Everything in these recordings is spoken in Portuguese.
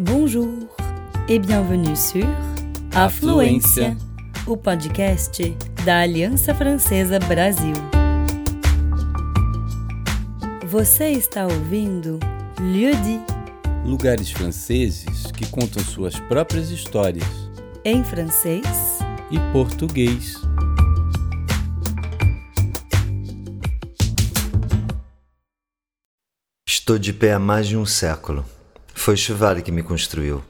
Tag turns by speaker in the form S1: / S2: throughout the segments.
S1: Bonjour et bienvenue sur Afluência, o podcast da Aliança Francesa Brasil. Você está ouvindo Lieu dit
S2: Lugares franceses que contam suas próprias histórias
S1: em francês
S2: e português.
S3: Estou de pé há mais de um século. Foi Cheval que me construiu.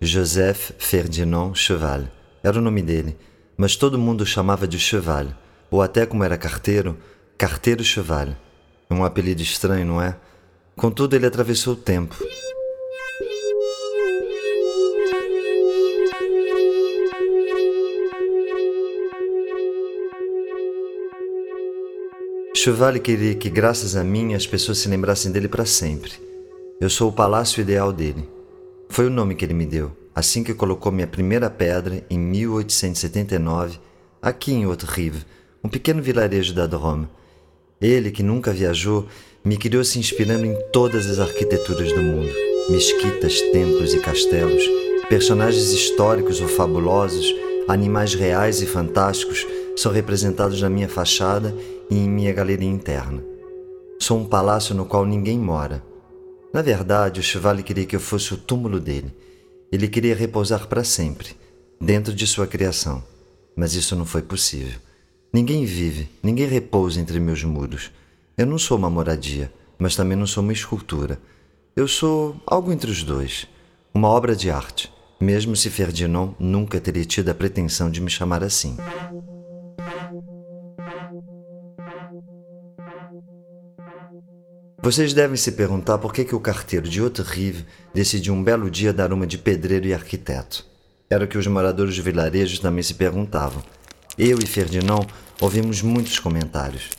S3: Joseph Ferdinand Cheval. Era o nome dele, mas todo mundo o chamava de Cheval, ou até como era carteiro, Carteiro Cheval. Um apelido estranho, não é? Contudo, ele atravessou o tempo. Cheval queria que, graças a mim, as pessoas se lembrassem dele para sempre. Eu sou o palácio ideal dele. Foi o nome que ele me deu, assim que colocou minha primeira pedra em 1879, aqui em Haute-Rive, um pequeno vilarejo da Drôme. Ele, que nunca viajou, me criou se inspirando em todas as arquiteturas do mundo: mesquitas, templos e castelos, personagens históricos ou fabulosos, animais reais e fantásticos são representados na minha fachada e em minha galeria interna. Sou um palácio no qual ninguém mora. Na verdade, o Chevalier queria que eu fosse o túmulo dele. Ele queria repousar para sempre, dentro de sua criação. Mas isso não foi possível. Ninguém vive, ninguém repousa entre meus muros. Eu não sou uma moradia, mas também não sou uma escultura. Eu sou algo entre os dois. Uma obra de arte, mesmo se Ferdinand nunca teria tido a pretensão de me chamar assim. Vocês devem se perguntar por que, que o carteiro de Haute-Rive decidiu um belo dia dar uma de pedreiro e arquiteto. Era o que os moradores do vilarejo também se perguntavam. Eu e Ferdinand ouvimos muitos comentários.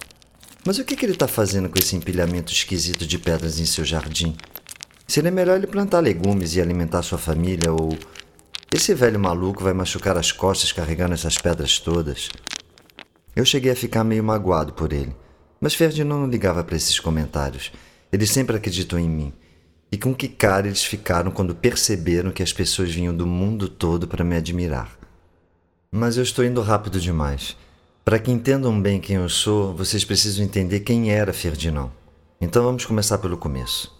S3: Mas o que, que ele está fazendo com esse empilhamento esquisito de pedras em seu jardim? Seria melhor ele plantar legumes e alimentar sua família, ou. Esse velho maluco vai machucar as costas carregando essas pedras todas. Eu cheguei a ficar meio magoado por ele. Mas Ferdinand não ligava para esses comentários. Ele sempre acreditou em mim. E com que cara eles ficaram quando perceberam que as pessoas vinham do mundo todo para me admirar. Mas eu estou indo rápido demais. Para que entendam bem quem eu sou, vocês precisam entender quem era Ferdinand. Então vamos começar pelo começo.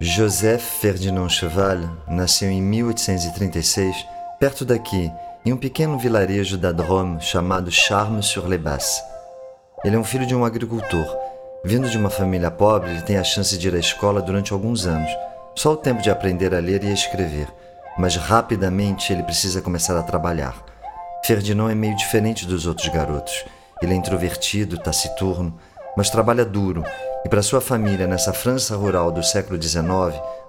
S3: Joseph Ferdinand Cheval nasceu em 1836, perto daqui, em um pequeno vilarejo da Drôme chamado Charmes-sur-les-Basses. Ele é um filho de um agricultor. Vindo de uma família pobre, ele tem a chance de ir à escola durante alguns anos, só o tempo de aprender a ler e a escrever, mas rapidamente ele precisa começar a trabalhar. Ferdinand é meio diferente dos outros garotos. Ele é introvertido, taciturno, mas trabalha duro, e para sua família nessa França rural do século XIX,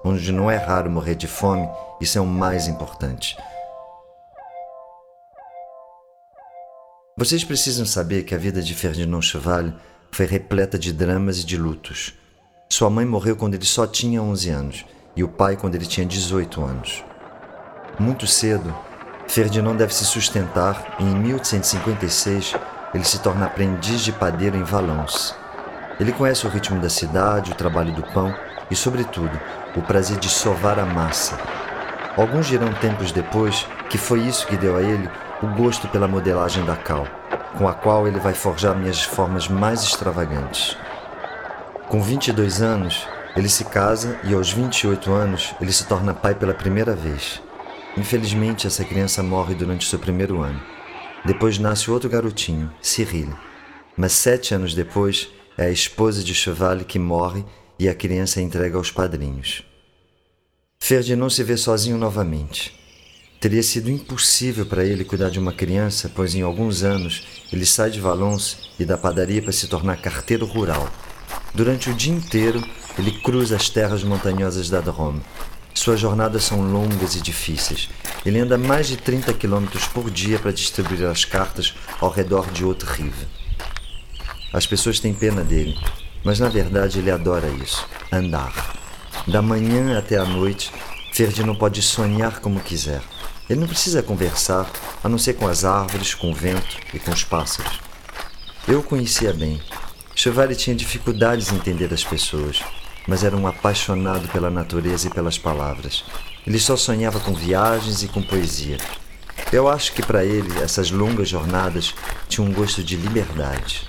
S3: onde não é raro morrer de fome, isso é o mais importante. Vocês precisam saber que a vida de Ferdinand Cheval foi repleta de dramas e de lutos. Sua mãe morreu quando ele só tinha 11 anos e o pai quando ele tinha 18 anos. Muito cedo, Ferdinand deve se sustentar e em 1856 ele se torna aprendiz de padeiro em Valence. Ele conhece o ritmo da cidade, o trabalho do pão e, sobretudo, o prazer de sovar a massa. Alguns dirão tempos depois que foi isso que deu a ele o gosto pela modelagem da cal, com a qual ele vai forjar minhas formas mais extravagantes. Com 22 anos, ele se casa e aos 28 anos ele se torna pai pela primeira vez. Infelizmente, essa criança morre durante seu primeiro ano. Depois nasce outro garotinho, Cyril. Mas sete anos depois, é a esposa de Cheval que morre e a criança é entregue aos padrinhos. Ferdinand se vê sozinho novamente. Teria sido impossível para ele cuidar de uma criança, pois em alguns anos ele sai de Valence e da padaria para se tornar carteiro rural. Durante o dia inteiro, ele cruza as terras montanhosas da Drôme. Suas jornadas são longas e difíceis. Ele anda mais de 30 quilômetros por dia para distribuir as cartas ao redor de Haute-Rive. As pessoas têm pena dele, mas na verdade ele adora isso andar. Da manhã até a noite, Ferdinand pode sonhar como quiser. Ele não precisa conversar, a não ser com as árvores, com o vento e com os pássaros. Eu o conhecia bem. Chevalier tinha dificuldades em entender as pessoas. mas era um apaixonado pela natureza e pelas palavras. Ele só sonhava com viagens e com poesia. Eu acho que para ele essas longas jornadas tinham um gosto de liberdade.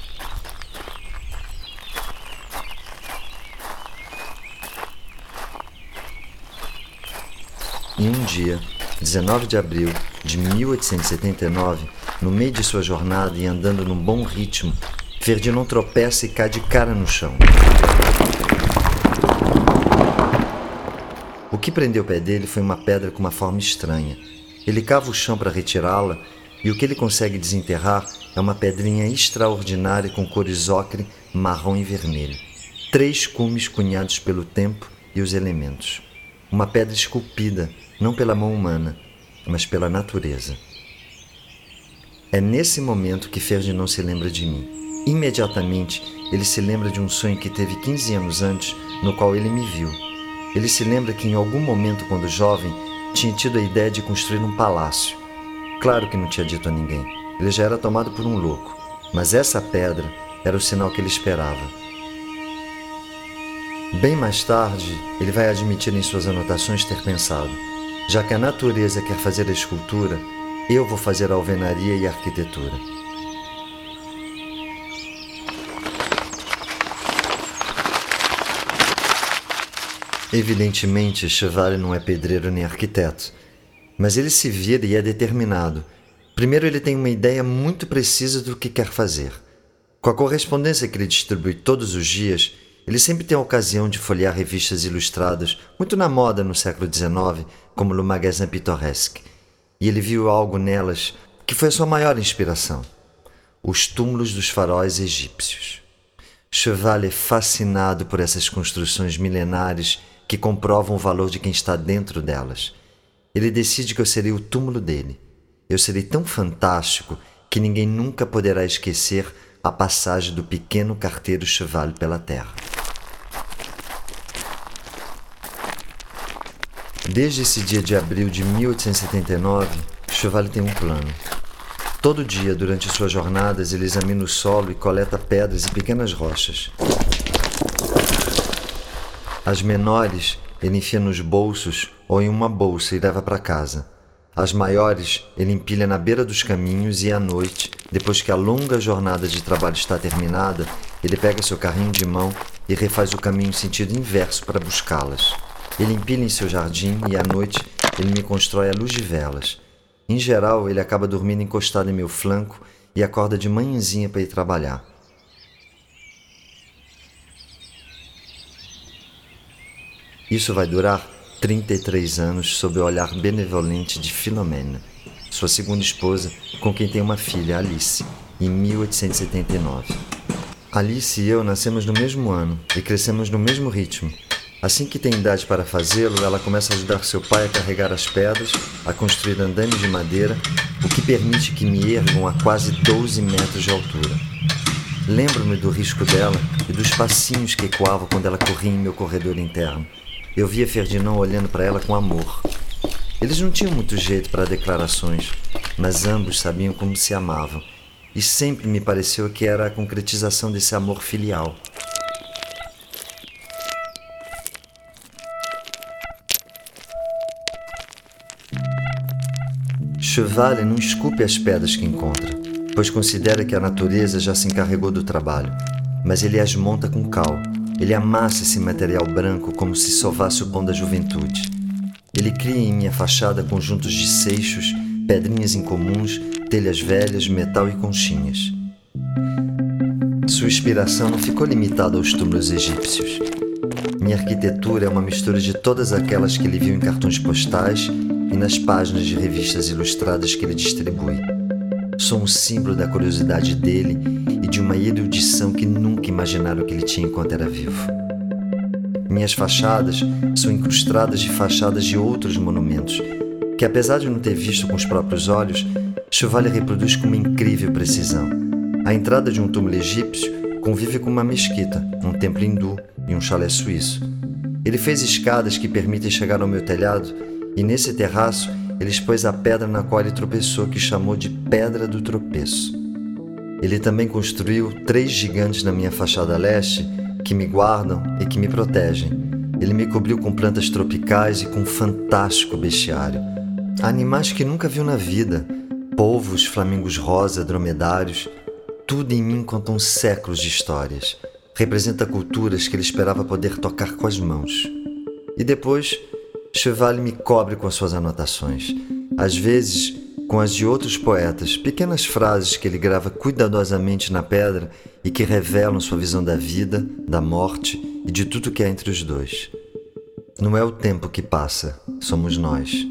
S3: E um dia, 19 de abril de 1879, no meio de sua jornada e andando num bom ritmo, Ferdinand tropeça e cai de cara no chão. O que prendeu o pé dele foi uma pedra com uma forma estranha. Ele cava o chão para retirá-la e o que ele consegue desenterrar é uma pedrinha extraordinária com cores ocre, marrom e vermelho. Três cumes cunhados pelo tempo e os elementos. Uma pedra esculpida, não pela mão humana, mas pela natureza. É nesse momento que Ferdinand se lembra de mim. Imediatamente, ele se lembra de um sonho que teve 15 anos antes, no qual ele me viu. Ele se lembra que em algum momento, quando jovem, tinha tido a ideia de construir um palácio. Claro que não tinha dito a ninguém. Ele já era tomado por um louco. Mas essa pedra era o sinal que ele esperava. Bem mais tarde, ele vai admitir em suas anotações ter pensado: já que a natureza quer fazer a escultura, eu vou fazer a alvenaria e a arquitetura. Evidentemente, Chevalier não é pedreiro nem arquiteto, mas ele se vira e é determinado. Primeiro, ele tem uma ideia muito precisa do que quer fazer. Com a correspondência que ele distribui todos os dias, ele sempre tem a ocasião de folhear revistas ilustradas, muito na moda no século XIX, como Le Magasin Pittoresque, e ele viu algo nelas que foi a sua maior inspiração: os túmulos dos faróis egípcios. Cheval é fascinado por essas construções milenares que comprovam o valor de quem está dentro delas. Ele decide que eu serei o túmulo dele. Eu serei tão fantástico que ninguém nunca poderá esquecer a passagem do pequeno carteiro Cheval pela terra. Desde esse dia de abril de 1879, Cheval tem um plano. Todo dia, durante suas jornadas, ele examina o solo e coleta pedras e pequenas rochas. As menores ele enfia nos bolsos ou em uma bolsa e leva para casa. As maiores ele empilha na beira dos caminhos e à noite, depois que a longa jornada de trabalho está terminada, ele pega seu carrinho de mão e refaz o caminho em sentido inverso para buscá-las. Ele empilha em seu jardim e à noite ele me constrói a luz de velas. Em geral, ele acaba dormindo encostado em meu flanco e acorda de manhãzinha para ir trabalhar. Isso vai durar 33 anos sob o olhar benevolente de Filomena, sua segunda esposa, com quem tem uma filha, Alice, em 1879. Alice e eu nascemos no mesmo ano e crescemos no mesmo ritmo. Assim que tem idade para fazê-lo, ela começa a ajudar seu pai a carregar as pedras, a construir andames de madeira, o que permite que me ergam a quase 12 metros de altura. Lembro-me do risco dela e dos passinhos que ecoavam quando ela corria em meu corredor interno. Eu via Ferdinand olhando para ela com amor. Eles não tinham muito jeito para declarações, mas ambos sabiam como se amavam, e sempre me pareceu que era a concretização desse amor filial. Cheval não esculpe as pedras que encontra, pois considera que a natureza já se encarregou do trabalho, mas ele as monta com cal ele amassa esse material branco como se sovasse o pão da juventude. Ele cria em minha fachada conjuntos de seixos, pedrinhas incomuns, telhas velhas, metal e conchinhas. Sua inspiração não ficou limitada aos túmulos egípcios. Minha arquitetura é uma mistura de todas aquelas que ele viu em cartões postais e nas páginas de revistas ilustradas que ele distribui. Sou um símbolo da curiosidade dele e de uma erudição que nunca imaginaram que ele tinha enquanto era vivo. Minhas fachadas são incrustadas de fachadas de outros monumentos, que apesar de não ter visto com os próprios olhos, Chevalier reproduz com uma incrível precisão. A entrada de um túmulo egípcio convive com uma mesquita, um templo hindu e um chalé suíço. Ele fez escadas que permitem chegar ao meu telhado, e nesse terraço ele expôs a pedra na qual ele tropeçou, que chamou de Pedra do Tropeço. Ele também construiu três gigantes na minha fachada leste, que me guardam e que me protegem. Ele me cobriu com plantas tropicais e com um fantástico bestiário. Animais que nunca viu na vida: polvos, flamingos rosa, dromedários. Tudo em mim contam séculos de histórias. Representa culturas que ele esperava poder tocar com as mãos. E depois, Cheval me cobre com suas anotações. Às vezes, com as de outros poetas, pequenas frases que ele grava cuidadosamente na pedra e que revelam sua visão da vida, da morte e de tudo que há entre os dois. Não é o tempo que passa, somos nós.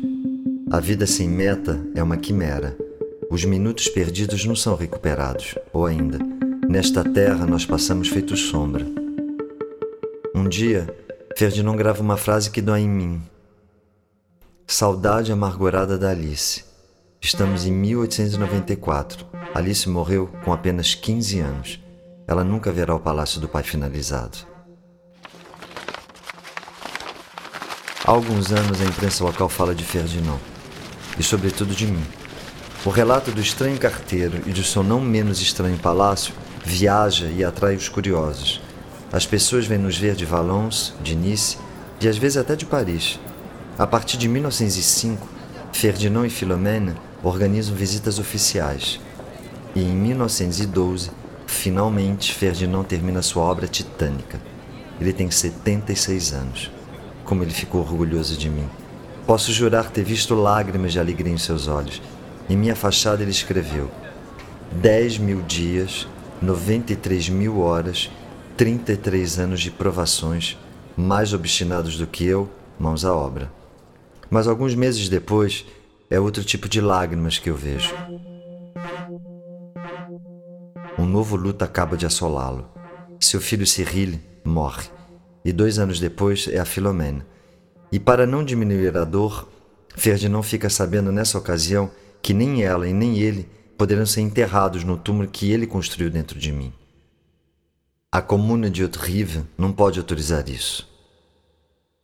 S3: A vida sem meta é uma quimera. Os minutos perdidos não são recuperados, ou ainda, nesta terra nós passamos feito sombra. Um dia, Ferdinand grava uma frase que dói em mim. Saudade amargurada da Alice. Estamos em 1894. Alice morreu com apenas 15 anos. Ela nunca verá o palácio do pai finalizado. Há alguns anos a imprensa local fala de Ferdinand e, sobretudo, de mim. O relato do estranho carteiro e do seu não menos estranho palácio viaja e atrai os curiosos. As pessoas vêm nos ver de Valence, de Nice e às vezes até de Paris. A partir de 1905, Ferdinand e Philomène organizam visitas oficiais. E em 1912, finalmente, Ferdinand termina sua obra titânica. Ele tem 76 anos. Como ele ficou orgulhoso de mim. Posso jurar ter visto lágrimas de alegria em seus olhos. Em minha fachada ele escreveu: 10 mil dias, 93 mil horas, 33 anos de provações, mais obstinados do que eu, mãos à obra. Mas alguns meses depois, é outro tipo de lágrimas que eu vejo. Um novo luto acaba de assolá-lo. Seu filho Cyril morre, e dois anos depois é a Filomena. E para não diminuir a dor, Ferdinand fica sabendo nessa ocasião que nem ela e nem ele poderão ser enterrados no túmulo que ele construiu dentro de mim. A comuna de Haute-Rive não pode autorizar isso.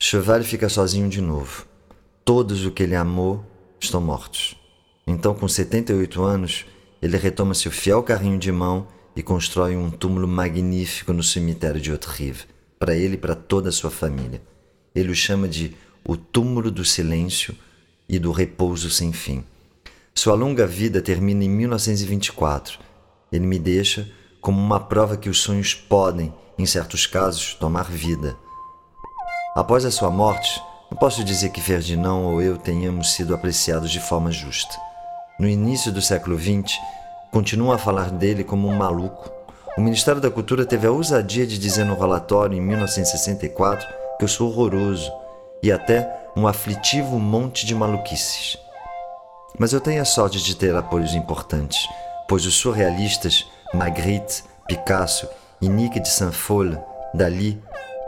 S3: Cheval fica sozinho de novo. Todos o que ele amou estão mortos. Então, com 78 anos, ele retoma seu fiel carrinho de mão e constrói um túmulo magnífico no cemitério de Haute-Rive, para ele e para toda a sua família. Ele o chama de o túmulo do silêncio e do repouso sem fim. Sua longa vida termina em 1924. Ele me deixa como uma prova que os sonhos podem, em certos casos, tomar vida. Após a sua morte, não posso dizer que Ferdinand ou eu tenhamos sido apreciados de forma justa. No início do século XX, continuam a falar dele como um maluco. O Ministério da Cultura teve a ousadia de dizer no relatório em 1964 que eu sou horroroso e até um aflitivo monte de maluquices. Mas eu tenho a sorte de ter apoios importantes, pois os surrealistas Magritte, Picasso e Nick de Saint-Folle, Dali,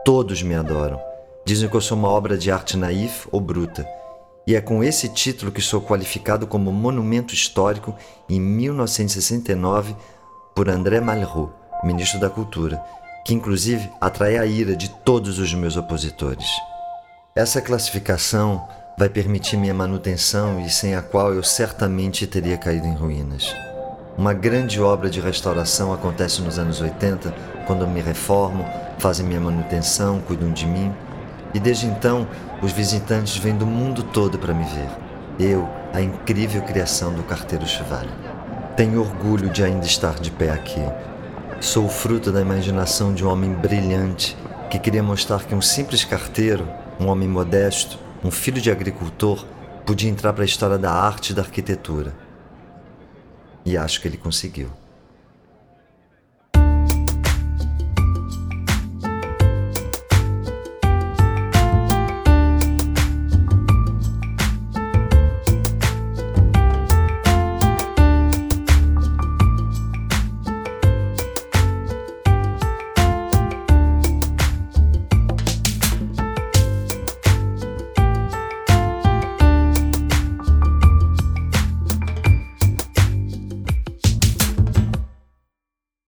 S3: todos me adoram. Dizem que eu sou uma obra de arte naif ou bruta. E é com esse título que sou qualificado como monumento histórico em 1969 por André Malraux, ministro da Cultura, que inclusive atrai a ira de todos os meus opositores. Essa classificação vai permitir minha manutenção e sem a qual eu certamente teria caído em ruínas. Uma grande obra de restauração acontece nos anos 80, quando me reformo, fazem minha manutenção, cuidam de mim e desde então, os visitantes vêm do mundo todo para me ver. Eu, a incrível criação do carteiro Chevalier. Tenho orgulho de ainda estar de pé aqui. Sou fruto da imaginação de um homem brilhante que queria mostrar que um simples carteiro, um homem modesto, um filho de agricultor, podia entrar para a história da arte e da arquitetura. E acho que ele conseguiu.